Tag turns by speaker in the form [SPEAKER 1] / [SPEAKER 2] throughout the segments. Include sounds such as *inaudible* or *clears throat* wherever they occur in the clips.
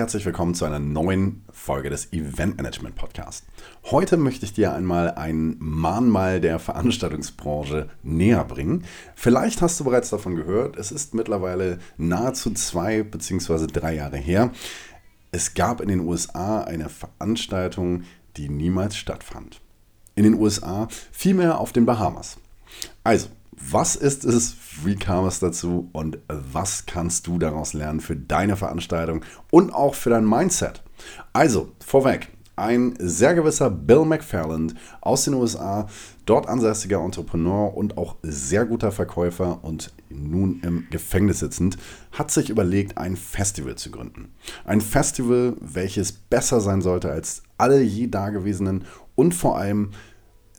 [SPEAKER 1] herzlich willkommen zu einer neuen Folge des Event Management Podcast. Heute möchte ich dir einmal ein Mahnmal der Veranstaltungsbranche näher bringen. Vielleicht hast du bereits davon gehört, es ist mittlerweile nahezu zwei bzw. drei Jahre her. Es gab in den USA eine Veranstaltung, die niemals stattfand. In den USA, vielmehr auf den Bahamas. Also, was ist es? Wie kam es dazu? Und was kannst du daraus lernen für deine Veranstaltung und auch für dein Mindset? Also, vorweg, ein sehr gewisser Bill McFarland aus den USA, dort ansässiger Entrepreneur und auch sehr guter Verkäufer und nun im Gefängnis sitzend, hat sich überlegt, ein Festival zu gründen. Ein Festival, welches besser sein sollte als alle je dagewesenen und vor allem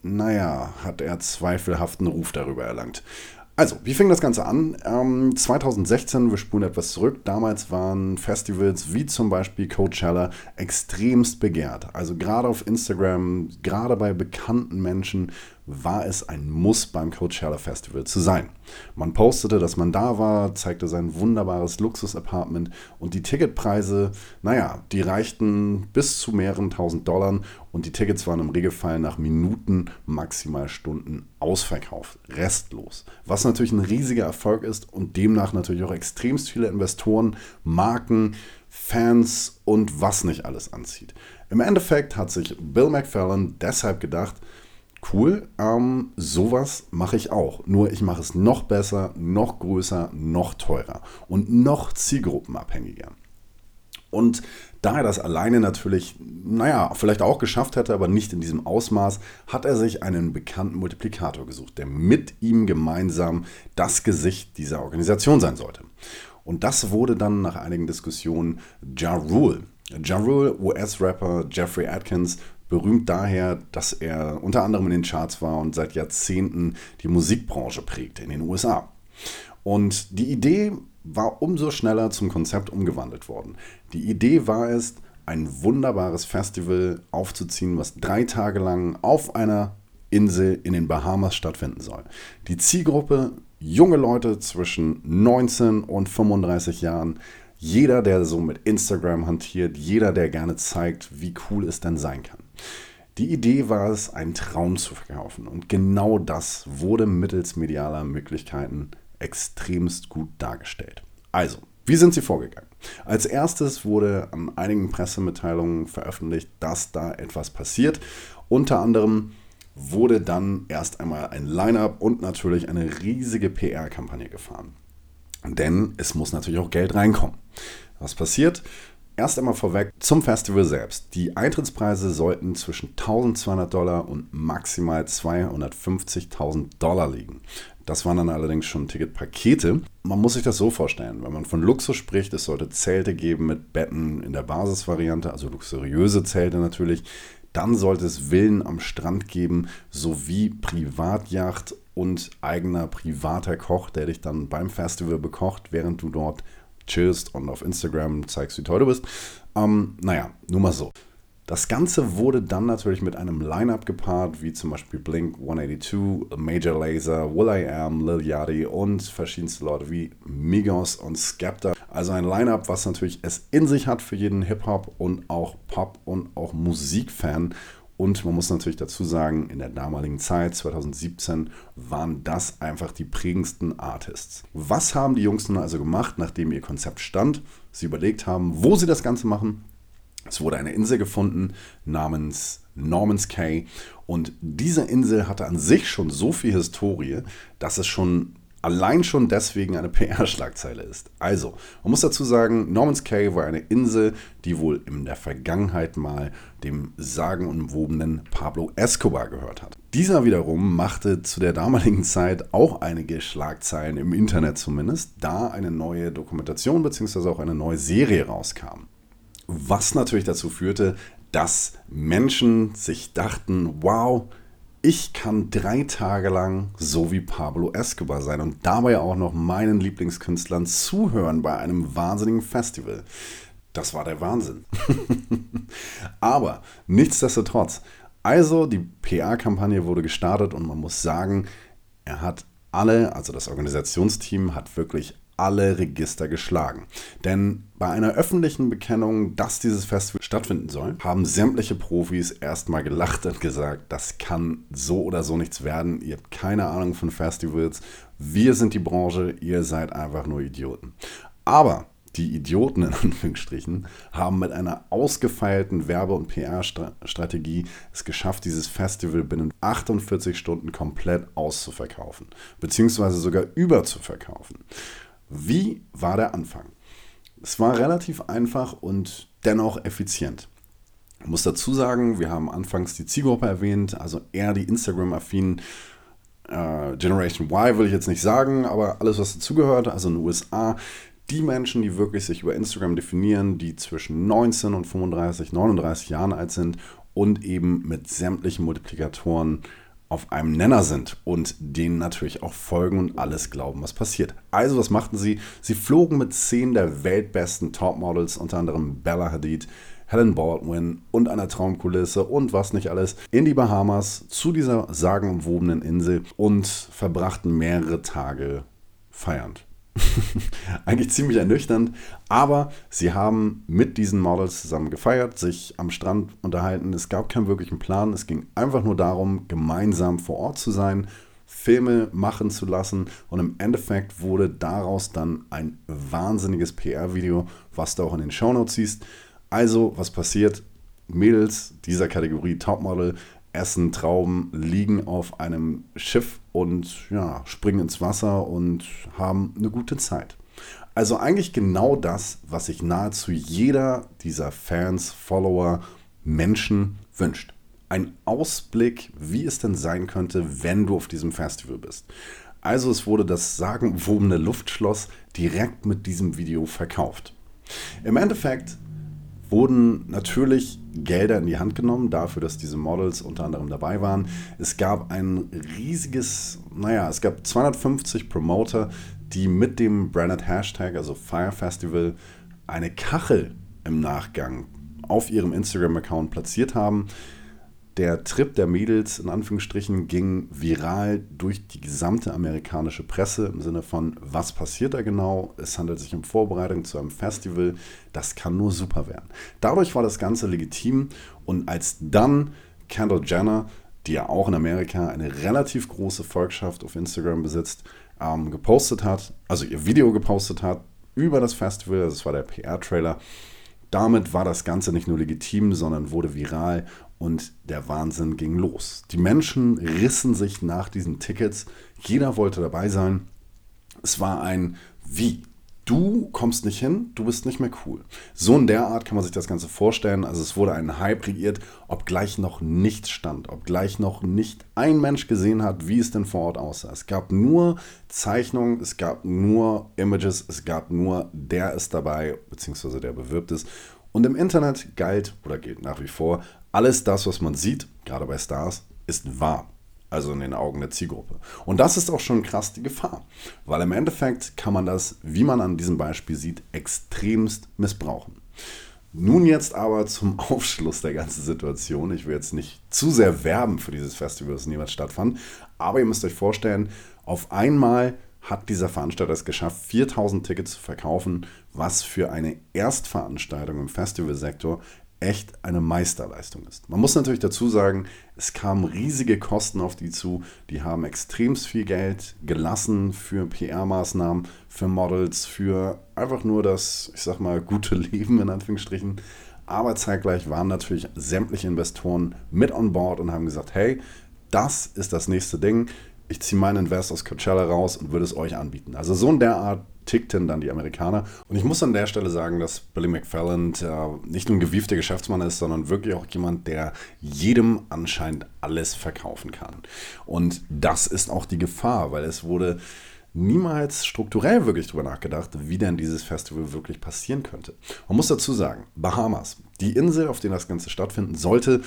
[SPEAKER 1] naja, hat er zweifelhaften Ruf darüber erlangt. Also, wie fing das Ganze an? Ähm, 2016, wir spulen etwas zurück. Damals waren Festivals wie zum Beispiel Coachella extremst begehrt. Also gerade auf Instagram, gerade bei bekannten Menschen war es ein Muss beim Coachella Festival zu sein. Man postete, dass man da war, zeigte sein wunderbares Luxus-Apartment und die Ticketpreise, naja, die reichten bis zu mehreren tausend Dollar und die Tickets waren im Regelfall nach Minuten, maximal Stunden ausverkauft, restlos. Was natürlich ein riesiger Erfolg ist und demnach natürlich auch extremst viele Investoren, Marken, Fans und was nicht alles anzieht. Im Endeffekt hat sich Bill McFarlane deshalb gedacht, cool, ähm, sowas mache ich auch. Nur ich mache es noch besser, noch größer, noch teurer und noch zielgruppenabhängiger. Und da er das alleine natürlich, naja, vielleicht auch geschafft hätte, aber nicht in diesem Ausmaß, hat er sich einen bekannten Multiplikator gesucht, der mit ihm gemeinsam das Gesicht dieser Organisation sein sollte. Und das wurde dann nach einigen Diskussionen Ja Rule. Ja Rule, US-Rapper Jeffrey Atkins, berühmt daher, dass er unter anderem in den Charts war und seit Jahrzehnten die Musikbranche prägt in den USA. Und die Idee war umso schneller zum Konzept umgewandelt worden. Die Idee war es, ein wunderbares Festival aufzuziehen, was drei Tage lang auf einer Insel in den Bahamas stattfinden soll. Die Zielgruppe junge Leute zwischen 19 und 35 Jahren, jeder, der so mit Instagram hantiert, jeder, der gerne zeigt, wie cool es denn sein kann. Die Idee war es, einen Traum zu verkaufen. Und genau das wurde mittels medialer Möglichkeiten extremst gut dargestellt. Also, wie sind sie vorgegangen? Als erstes wurde an einigen Pressemitteilungen veröffentlicht, dass da etwas passiert. Unter anderem wurde dann erst einmal ein Line-up und natürlich eine riesige PR-Kampagne gefahren. Denn es muss natürlich auch Geld reinkommen. Was passiert? Erst einmal vorweg zum Festival selbst. Die Eintrittspreise sollten zwischen 1200 Dollar und maximal 250.000 Dollar liegen. Das waren dann allerdings schon Ticketpakete. Man muss sich das so vorstellen, wenn man von Luxus spricht, es sollte Zelte geben mit Betten in der Basisvariante, also luxuriöse Zelte natürlich. Dann sollte es Villen am Strand geben, sowie Privatjacht und eigener privater Koch, der dich dann beim Festival bekocht, während du dort chillst und auf Instagram zeigst, wie toll du bist. Ähm, naja, nur mal so. Das Ganze wurde dann natürlich mit einem Line-Up gepaart, wie zum Beispiel Blink 182, Major Laser, Will I Am, Lil Yachty und verschiedenste Leute wie Migos und Skepta. Also ein Line-Up, was natürlich es in sich hat für jeden Hip-Hop und auch Pop und auch Musikfan. Und man muss natürlich dazu sagen, in der damaligen Zeit, 2017, waren das einfach die prägendsten Artists. Was haben die Jungs nun also gemacht, nachdem ihr Konzept stand? Sie überlegt haben, wo sie das Ganze machen es wurde eine Insel gefunden namens Norman's Cay und diese Insel hatte an sich schon so viel Historie, dass es schon allein schon deswegen eine *laughs* PR-Schlagzeile ist. Also, man muss dazu sagen, Norman's Cay war eine Insel, die wohl in der Vergangenheit mal dem sagenumwobenen Pablo Escobar gehört hat. Dieser wiederum machte zu der damaligen Zeit auch einige Schlagzeilen im Internet zumindest, da eine neue Dokumentation bzw. auch eine neue Serie rauskam. Was natürlich dazu führte, dass Menschen sich dachten, wow, ich kann drei Tage lang so wie Pablo Escobar sein und dabei auch noch meinen Lieblingskünstlern zuhören bei einem wahnsinnigen Festival. Das war der Wahnsinn. *laughs* Aber nichtsdestotrotz, also die PR-Kampagne wurde gestartet und man muss sagen, er hat alle, also das Organisationsteam hat wirklich alle Register geschlagen. Denn bei einer öffentlichen Bekennung, dass dieses Festival stattfinden soll, haben sämtliche Profis erstmal gelacht und gesagt, das kann so oder so nichts werden. Ihr habt keine Ahnung von Festivals. Wir sind die Branche, ihr seid einfach nur Idioten. Aber die Idioten in *laughs* Anführungsstrichen haben mit einer ausgefeilten Werbe- und PR-Strategie es geschafft, dieses Festival binnen 48 Stunden komplett auszuverkaufen, beziehungsweise sogar überzuverkaufen. Wie war der Anfang? Es war relativ einfach und dennoch effizient. Ich muss dazu sagen, wir haben anfangs die Zielgruppe erwähnt, also eher die Instagram-affinen äh, Generation Y will ich jetzt nicht sagen, aber alles, was dazugehört, also in den USA, die Menschen, die wirklich sich über Instagram definieren, die zwischen 19 und 35, 39 Jahren alt sind und eben mit sämtlichen Multiplikatoren auf einem Nenner sind und denen natürlich auch folgen und alles glauben, was passiert. Also, was machten sie? Sie flogen mit zehn der weltbesten Topmodels, unter anderem Bella Hadid, Helen Baldwin und einer Traumkulisse und was nicht alles, in die Bahamas zu dieser sagenumwobenen Insel und verbrachten mehrere Tage feiernd. *laughs* Eigentlich ziemlich ernüchternd, aber sie haben mit diesen Models zusammen gefeiert, sich am Strand unterhalten. Es gab keinen wirklichen Plan. Es ging einfach nur darum, gemeinsam vor Ort zu sein, Filme machen zu lassen und im Endeffekt wurde daraus dann ein wahnsinniges PR-Video, was du auch in den Shownotes siehst. Also, was passiert? Mädels dieser Kategorie Topmodel essen Trauben, liegen auf einem Schiff und ja, springen ins Wasser und haben eine gute Zeit. Also eigentlich genau das, was sich nahezu jeder dieser Fans, Follower, Menschen wünscht. Ein Ausblick, wie es denn sein könnte, wenn du auf diesem Festival bist. Also es wurde das sagenwobene Luftschloss direkt mit diesem Video verkauft. Im Endeffekt wurden natürlich Gelder in die Hand genommen dafür, dass diese Models unter anderem dabei waren. Es gab ein riesiges, naja, es gab 250 Promoter, die mit dem Branded Hashtag, also Fire Festival, eine Kachel im Nachgang auf ihrem Instagram-Account platziert haben, der Trip der Mädels in Anführungsstrichen ging viral durch die gesamte amerikanische Presse im Sinne von, was passiert da genau? Es handelt sich um Vorbereitung zu einem Festival. Das kann nur super werden. Dadurch war das Ganze legitim und als dann Kendall Jenner, die ja auch in Amerika eine relativ große Volkschaft auf Instagram besitzt, ähm, gepostet hat, also ihr Video gepostet hat über das Festival, das war der PR-Trailer, damit war das Ganze nicht nur legitim, sondern wurde viral und der Wahnsinn ging los. Die Menschen rissen sich nach diesen Tickets. Jeder wollte dabei sein. Es war ein Wie. Du kommst nicht hin, du bist nicht mehr cool. So in der Art kann man sich das Ganze vorstellen. Also es wurde ein Hype kreiert, obgleich noch nichts stand, obgleich noch nicht ein Mensch gesehen hat, wie es denn vor Ort aussah. Es gab nur Zeichnungen, es gab nur Images, es gab nur der ist dabei, beziehungsweise der bewirbt ist. Und im Internet galt oder gilt nach wie vor alles das, was man sieht, gerade bei Stars, ist wahr. Also in den Augen der Zielgruppe. Und das ist auch schon krass die Gefahr. Weil im Endeffekt kann man das, wie man an diesem Beispiel sieht, extremst missbrauchen. Nun jetzt aber zum *laughs* Aufschluss der ganzen Situation. Ich will jetzt nicht zu sehr werben für dieses Festival, das niemals stattfand. Aber ihr müsst euch vorstellen, auf einmal hat dieser Veranstalter es geschafft, 4000 Tickets zu verkaufen, was für eine Erstveranstaltung im Festivalsektor echt eine Meisterleistung ist. Man muss natürlich dazu sagen, es kamen riesige Kosten auf die zu. Die haben extremst viel Geld gelassen für PR-Maßnahmen, für Models, für einfach nur das, ich sag mal, gute *laughs* Leben in Anführungsstrichen. Aber zeitgleich waren natürlich sämtliche Investoren mit on board und haben gesagt, hey, das ist das nächste Ding. Ich ziehe meinen Invest aus Coachella raus und würde es euch anbieten. Also so in der Art tickten dann die Amerikaner. Und ich muss an der Stelle sagen, dass Billy McFarland äh, nicht nur ein gewiefter Geschäftsmann ist, sondern wirklich auch jemand, der jedem anscheinend alles verkaufen kann. Und das ist auch die Gefahr, weil es wurde niemals strukturell wirklich darüber nachgedacht, wie denn dieses Festival wirklich passieren könnte. Man muss dazu sagen, Bahamas, die Insel, auf der das Ganze stattfinden sollte,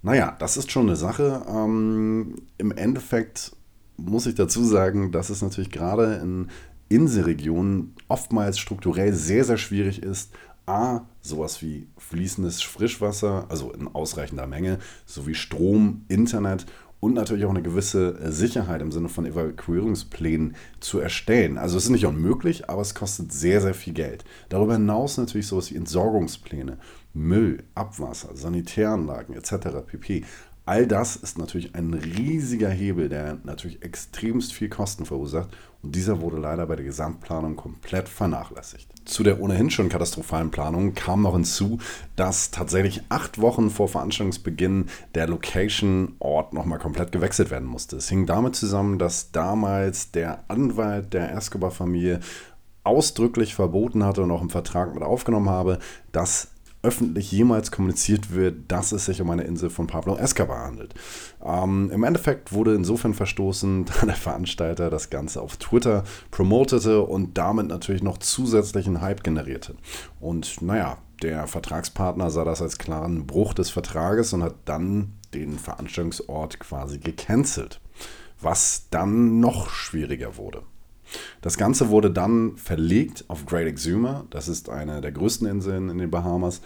[SPEAKER 1] naja, das ist schon eine Sache. Ähm, Im Endeffekt muss ich dazu sagen, dass es natürlich gerade in Inselregionen oftmals strukturell sehr, sehr schwierig ist, A, sowas wie fließendes Frischwasser, also in ausreichender Menge, sowie Strom, Internet und natürlich auch eine gewisse Sicherheit im Sinne von Evakuierungsplänen zu erstellen. Also es ist nicht unmöglich, aber es kostet sehr, sehr viel Geld. Darüber hinaus natürlich sowas wie Entsorgungspläne, Müll, Abwasser, Sanitäranlagen etc. pp. All das ist natürlich ein riesiger Hebel, der natürlich extremst viel Kosten verursacht und dieser wurde leider bei der Gesamtplanung komplett vernachlässigt. Zu der ohnehin schon katastrophalen Planung kam noch hinzu, dass tatsächlich acht Wochen vor Veranstaltungsbeginn der Location-Ort nochmal komplett gewechselt werden musste. Es hing damit zusammen, dass damals der Anwalt der Escobar-Familie ausdrücklich verboten hatte und auch im Vertrag mit aufgenommen habe, dass öffentlich jemals kommuniziert wird, dass es sich um eine Insel von Pablo Escobar handelt. Ähm, Im Endeffekt wurde insofern verstoßen, *laughs* da der Veranstalter das Ganze auf Twitter promotete und damit natürlich noch zusätzlichen Hype generierte. Und naja, der Vertragspartner sah das als klaren Bruch des Vertrages und hat dann den Veranstaltungsort quasi gecancelt, was dann noch schwieriger wurde. Das Ganze wurde dann verlegt auf Great Exuma. Das ist eine der größten Inseln in den Bahamas.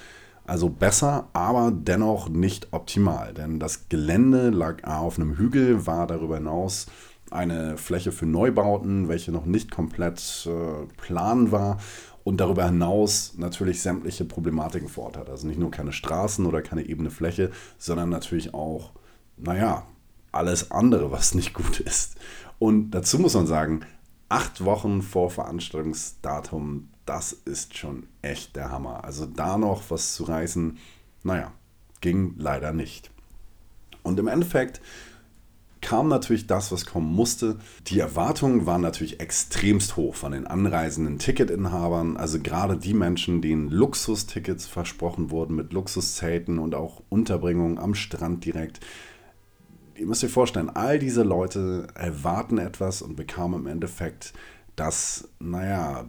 [SPEAKER 1] Also besser, aber dennoch nicht optimal. Denn das Gelände lag auf einem Hügel, war darüber hinaus eine Fläche für Neubauten, welche noch nicht komplett äh, plan war und darüber hinaus natürlich sämtliche Problematiken vor Ort hat. Also nicht nur keine Straßen oder keine ebene Fläche, sondern natürlich auch, naja, alles andere, was nicht gut ist. Und dazu muss man sagen, acht Wochen vor Veranstaltungsdatum, das ist schon echt der Hammer. Also da noch was zu reißen, naja, ging leider nicht. Und im Endeffekt kam natürlich das, was kommen musste. Die Erwartungen waren natürlich extremst hoch von den anreisenden Ticketinhabern. Also gerade die Menschen, denen Luxustickets versprochen wurden mit Luxuszelten und auch Unterbringung am Strand direkt ihr müsst euch vorstellen, all diese Leute erwarten etwas und bekamen im Endeffekt das, naja,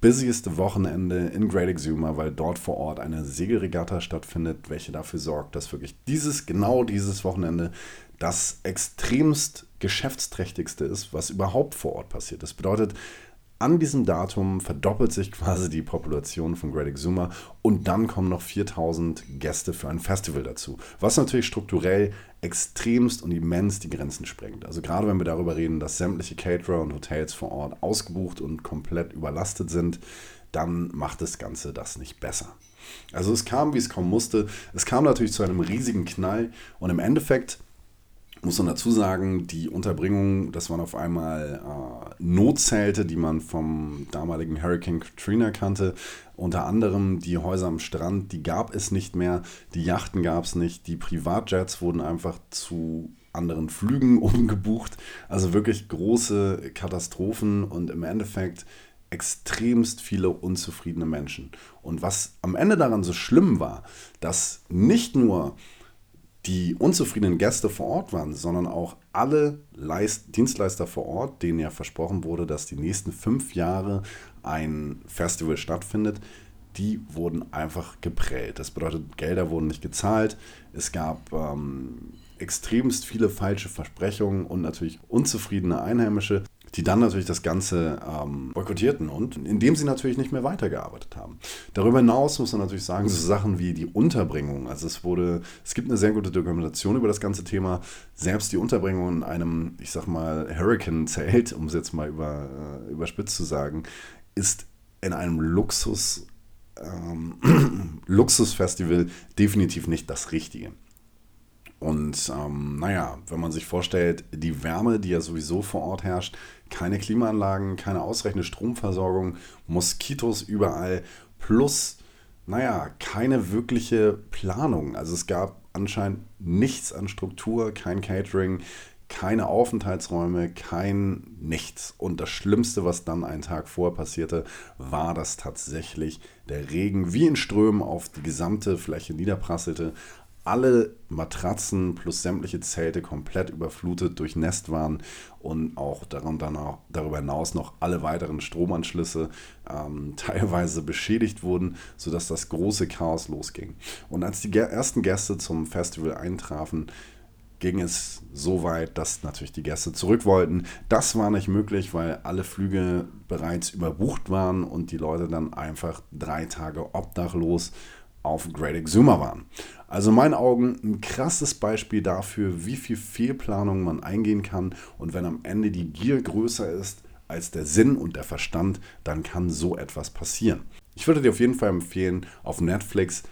[SPEAKER 1] busieste Wochenende in Great Exuma, weil dort vor Ort eine Segelregatta stattfindet, welche dafür sorgt, dass wirklich dieses, genau dieses Wochenende das extremst geschäftsträchtigste ist, was überhaupt vor Ort passiert. Das bedeutet, an diesem Datum verdoppelt sich quasi die Population von Great Exuma und dann kommen noch 4000 Gäste für ein Festival dazu, was natürlich strukturell extremst und immens die Grenzen sprengt. Also gerade wenn wir darüber reden, dass sämtliche Caterer und Hotels vor Ort ausgebucht und komplett überlastet sind, dann macht das Ganze das nicht besser. Also es kam, wie es kommen musste. Es kam natürlich zu einem riesigen Knall und im Endeffekt muss man dazu sagen, die Unterbringung, das waren auf einmal äh, Notzelte, die man vom damaligen Hurricane Katrina kannte. Unter anderem die Häuser am Strand, die gab es nicht mehr, die Yachten gab es nicht, die Privatjets wurden einfach zu anderen Flügen *laughs* umgebucht. Also wirklich große Katastrophen und im Endeffekt extremst viele unzufriedene Menschen. Und was am Ende daran so schlimm war, dass nicht nur die unzufriedenen Gäste vor Ort waren, sondern auch alle Leist Dienstleister vor Ort, denen ja versprochen wurde, dass die nächsten fünf Jahre ein Festival stattfindet, die wurden einfach geprellt. Das bedeutet, Gelder wurden nicht gezahlt. Es gab ähm, extremst viele falsche Versprechungen und natürlich unzufriedene Einheimische, die dann natürlich das Ganze ähm, boykottierten und indem sie natürlich nicht mehr weitergearbeitet haben. Darüber hinaus muss man natürlich sagen, so Sachen wie die Unterbringung. Also es wurde, es gibt eine sehr gute Dokumentation über das ganze Thema. Selbst die Unterbringung in einem, ich sag mal, Hurricane-Zelt, um es jetzt mal über, äh, überspitzt zu sagen, ist in einem Luxus, ähm, *clears throat* Luxusfestival definitiv nicht das Richtige. Und ähm, naja, wenn man sich vorstellt, die Wärme, die ja sowieso vor Ort herrscht, keine Klimaanlagen, keine ausreichende Stromversorgung, Moskitos überall, plus, naja, keine wirkliche Planung. Also es gab anscheinend nichts an Struktur, kein Catering, keine Aufenthaltsräume, kein nichts. Und das Schlimmste, was dann einen Tag vorher passierte, war, dass tatsächlich der Regen wie in Strömen auf die gesamte Fläche niederprasselte alle Matratzen plus sämtliche Zelte komplett überflutet, durchnässt waren und auch darüber hinaus noch alle weiteren Stromanschlüsse ähm, *laughs* teilweise beschädigt wurden, sodass das große Chaos losging. Und als die ersten Gäste zum Festival eintrafen, ging es so weit, dass natürlich die Gäste zurück wollten. Das war nicht möglich, weil alle Flüge bereits überbucht waren und die Leute dann einfach drei Tage obdachlos auf Great Exuma waren. Also in meinen Augen ein krasses Beispiel dafür, wie viel Fehlplanung man eingehen kann und wenn am Ende die Gier größer ist als der Sinn und der Verstand, dann kann so etwas passieren. Ich würde dir auf jeden Fall empfehlen, auf Netflix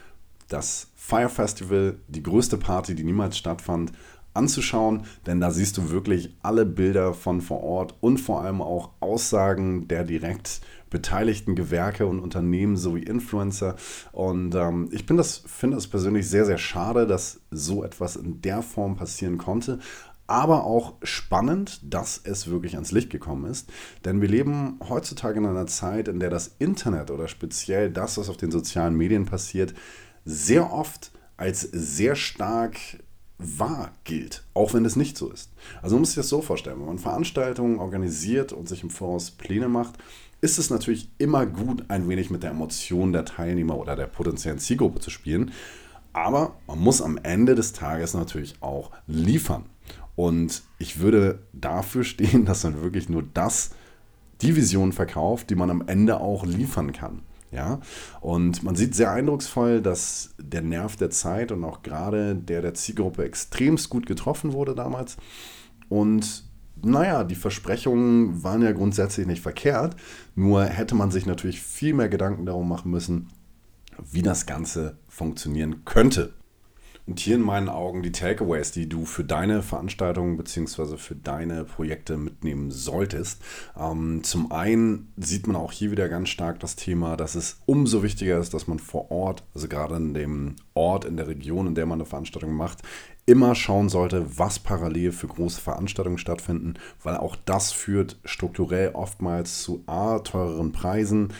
[SPEAKER 1] das Fire Festival, die größte Party, die niemals stattfand, anzuschauen, denn da siehst du wirklich alle Bilder von vor Ort und vor allem auch Aussagen der direkt beteiligten Gewerke und Unternehmen sowie Influencer. Und ähm, ich das, finde es persönlich sehr, sehr schade, dass so etwas in der Form passieren konnte. Aber auch spannend, dass es wirklich ans Licht gekommen ist. Denn wir leben heutzutage in einer Zeit, in der das Internet oder speziell das, was auf den sozialen Medien passiert, sehr oft als sehr stark wahr gilt, auch wenn es nicht so ist. Also man muss sich das so vorstellen, wenn man Veranstaltungen organisiert und sich im Voraus Pläne macht, ist es natürlich immer gut, ein wenig mit der Emotion der Teilnehmer oder der potenziellen Zielgruppe zu spielen. Aber man muss am Ende des Tages natürlich auch liefern. Und ich würde dafür stehen, *laughs* dass man wirklich nur das, die Vision verkauft, die man am Ende auch liefern kann. Ja, und man sieht sehr eindrucksvoll, dass der Nerv der Zeit und auch gerade der der Zielgruppe extremst gut getroffen wurde damals. Und naja, die Versprechungen waren ja grundsätzlich nicht verkehrt, nur hätte man sich natürlich viel mehr Gedanken darum machen müssen, wie das Ganze funktionieren könnte. Und hier in meinen Augen die Takeaways, die du für deine Veranstaltungen bzw. für deine Projekte mitnehmen solltest. Ähm, zum einen sieht man auch hier wieder ganz stark das Thema, dass es umso wichtiger ist, dass man vor Ort, also gerade in dem Ort, in der Region, in der man eine Veranstaltung macht, immer schauen sollte, was parallel für große Veranstaltungen stattfinden, weil auch das führt strukturell oftmals zu A, teureren Preisen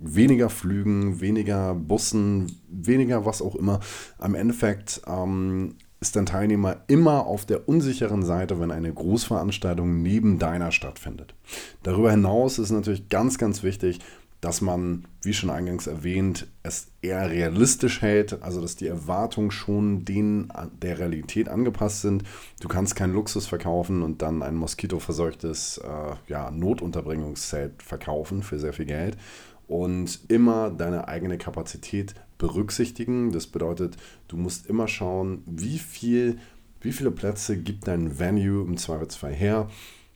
[SPEAKER 1] weniger Flügen, weniger Bussen, weniger was auch immer. Am Endeffekt ähm, ist dein Teilnehmer immer auf der unsicheren Seite, wenn eine Großveranstaltung neben deiner stattfindet. Darüber hinaus ist natürlich ganz, ganz wichtig, dass man, wie schon eingangs erwähnt, es eher realistisch hält, also dass die Erwartungen schon denen der Realität angepasst sind. Du kannst keinen Luxus verkaufen und dann ein moskitoverseuchtes äh, ja, Notunterbringungszelt verkaufen für sehr viel Geld, und immer deine eigene Kapazität berücksichtigen. Das bedeutet, du musst immer schauen, wie viel, wie viele Plätze gibt dein Venue im Zweifelsfall her.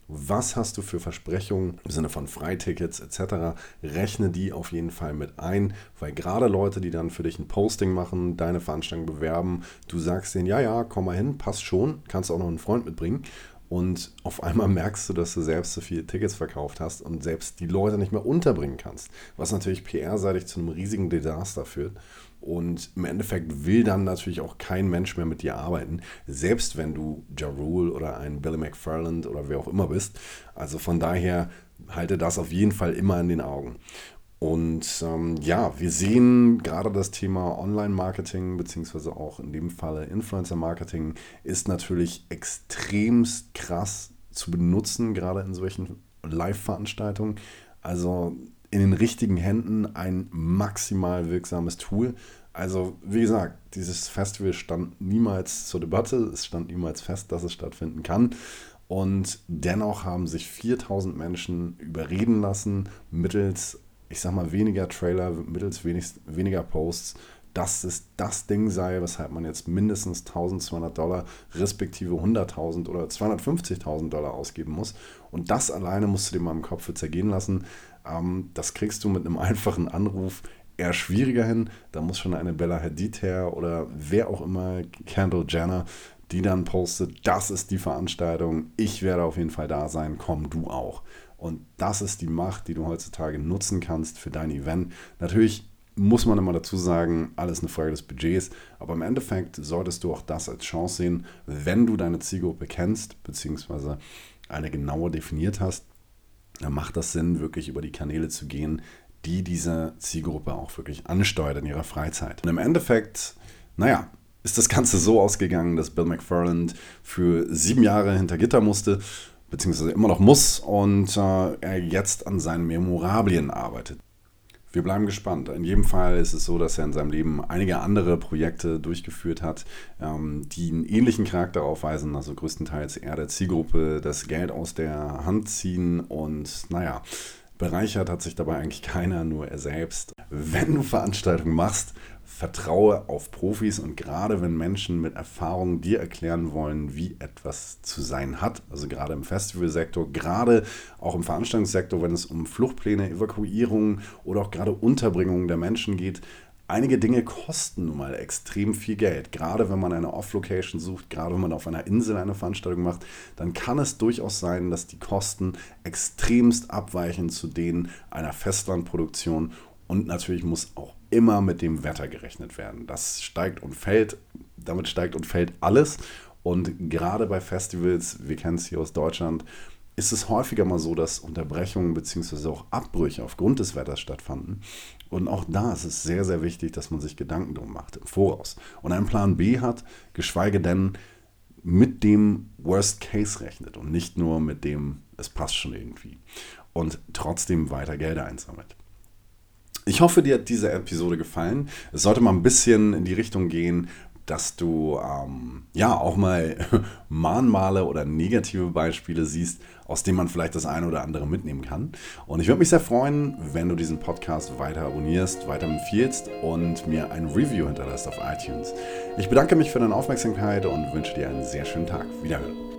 [SPEAKER 1] Was hast du für Versprechungen im Sinne von Freitickets etc.? Rechne die auf jeden Fall mit ein, weil gerade Leute, die dann für dich ein Posting machen, deine Veranstaltung bewerben, du sagst denen, ja, ja, komm mal hin, passt schon, kannst auch noch einen Freund mitbringen und auf einmal merkst du, dass du selbst so viele Tickets verkauft hast und selbst die Leute nicht mehr unterbringen kannst. Was natürlich PR-seitig zu einem riesigen Desaster führt. Und im Endeffekt will dann natürlich auch kein Mensch mehr mit dir arbeiten, selbst wenn du Ja Rule oder ein Billy McFarland oder wer auch immer bist. Also von daher halte das auf jeden Fall immer in den Augen. Und ähm, ja, wir sehen gerade das Thema Online-Marketing, beziehungsweise auch in dem Falle Influencer-Marketing, ist natürlich extremst krass zu benutzen, gerade in solchen Live-Veranstaltungen. Also in den richtigen Händen ein maximal wirksames Tool. Also, wie gesagt, dieses Festival stand niemals zur Debatte, es stand niemals fest, dass es stattfinden kann. Und dennoch haben sich 4000 Menschen überreden lassen, mittels ich sag mal, weniger Trailer, mittels wenig, weniger Posts, dass es das Ding sei, weshalb man jetzt mindestens 1200 Dollar, respektive 100.000 oder 250.000 Dollar ausgeben muss. Und das alleine musst du dir mal im Kopf zergehen lassen. Ähm, das kriegst du mit einem einfachen Anruf eher schwieriger hin. Da muss schon eine Bella Hadid her oder wer auch immer, Kendall Jenner, die dann postet, das ist die Veranstaltung, ich werde auf jeden Fall da sein, komm du auch. Und das ist die Macht, die du heutzutage nutzen kannst für dein Event. Natürlich muss man immer dazu sagen, alles eine Frage des Budgets, aber im Endeffekt solltest du auch das als Chance sehen, wenn du deine Zielgruppe kennst, beziehungsweise eine genaue definiert hast, dann macht das Sinn, wirklich über die Kanäle zu gehen, die diese Zielgruppe auch wirklich ansteuert in ihrer Freizeit. Und im Endeffekt, naja, ist das Ganze so ausgegangen, dass Bill McFarland für sieben Jahre hinter Gitter musste beziehungsweise immer noch muss und äh, er jetzt an seinen Memorabilien arbeitet. Wir bleiben gespannt. In jedem Fall ist es so, dass er in seinem Leben einige andere Projekte durchgeführt hat, ähm, die einen ähnlichen Charakter aufweisen, also größtenteils eher der Zielgruppe das Geld aus der Hand ziehen und naja, bereichert hat sich dabei eigentlich keiner, nur er selbst. wenn du Veranstaltungen machst, vertraue auf Profis und gerade wenn Menschen mit Erfahrung dir erklären wollen, wie etwas zu sein hat, also gerade im Festivalsektor, gerade auch im Veranstaltungssektor, wenn es um Fluchtpläne, Evakuierungen oder auch gerade Unterbringungen der Menschen geht, einige Dinge kosten nun mal extrem viel Geld. Gerade wenn man eine Off-Location sucht, gerade wenn man auf einer Insel eine Veranstaltung macht, dann kann es durchaus sein, dass die Kosten extremst abweichen zu denen einer Festlandproduktion und natürlich muss auch immer mit dem Wetter gerechnet werden. Das steigt und fällt, damit steigt und fällt alles. Und gerade bei Festivals, wir kennen es hier aus Deutschland, ist es häufiger mal so, dass Unterbrechungen bzw. auch Abbrüche aufgrund des Wetters stattfanden. Und auch da ist es sehr, sehr wichtig, dass man sich Gedanken drum macht im Voraus und einen Plan B hat, geschweige denn mit dem Worst Case rechnet und nicht nur mit dem, es passt schon irgendwie und trotzdem weiter Gelder einsammelt. Ich hoffe, dir hat diese Episode gefallen. Es sollte mal ein bisschen in die Richtung gehen, dass du ähm, ja auch mal *laughs* Mahnmale oder negative Beispiele siehst, aus denen man vielleicht das eine oder andere mitnehmen kann. Und ich würde mich sehr freuen, wenn du diesen Podcast weiter abonnierst, weiter empfiehlst und mir ein Review hinterlässt auf iTunes. Ich bedanke mich für deine Aufmerksamkeit und wünsche dir einen sehr schönen Tag. Wiederhören.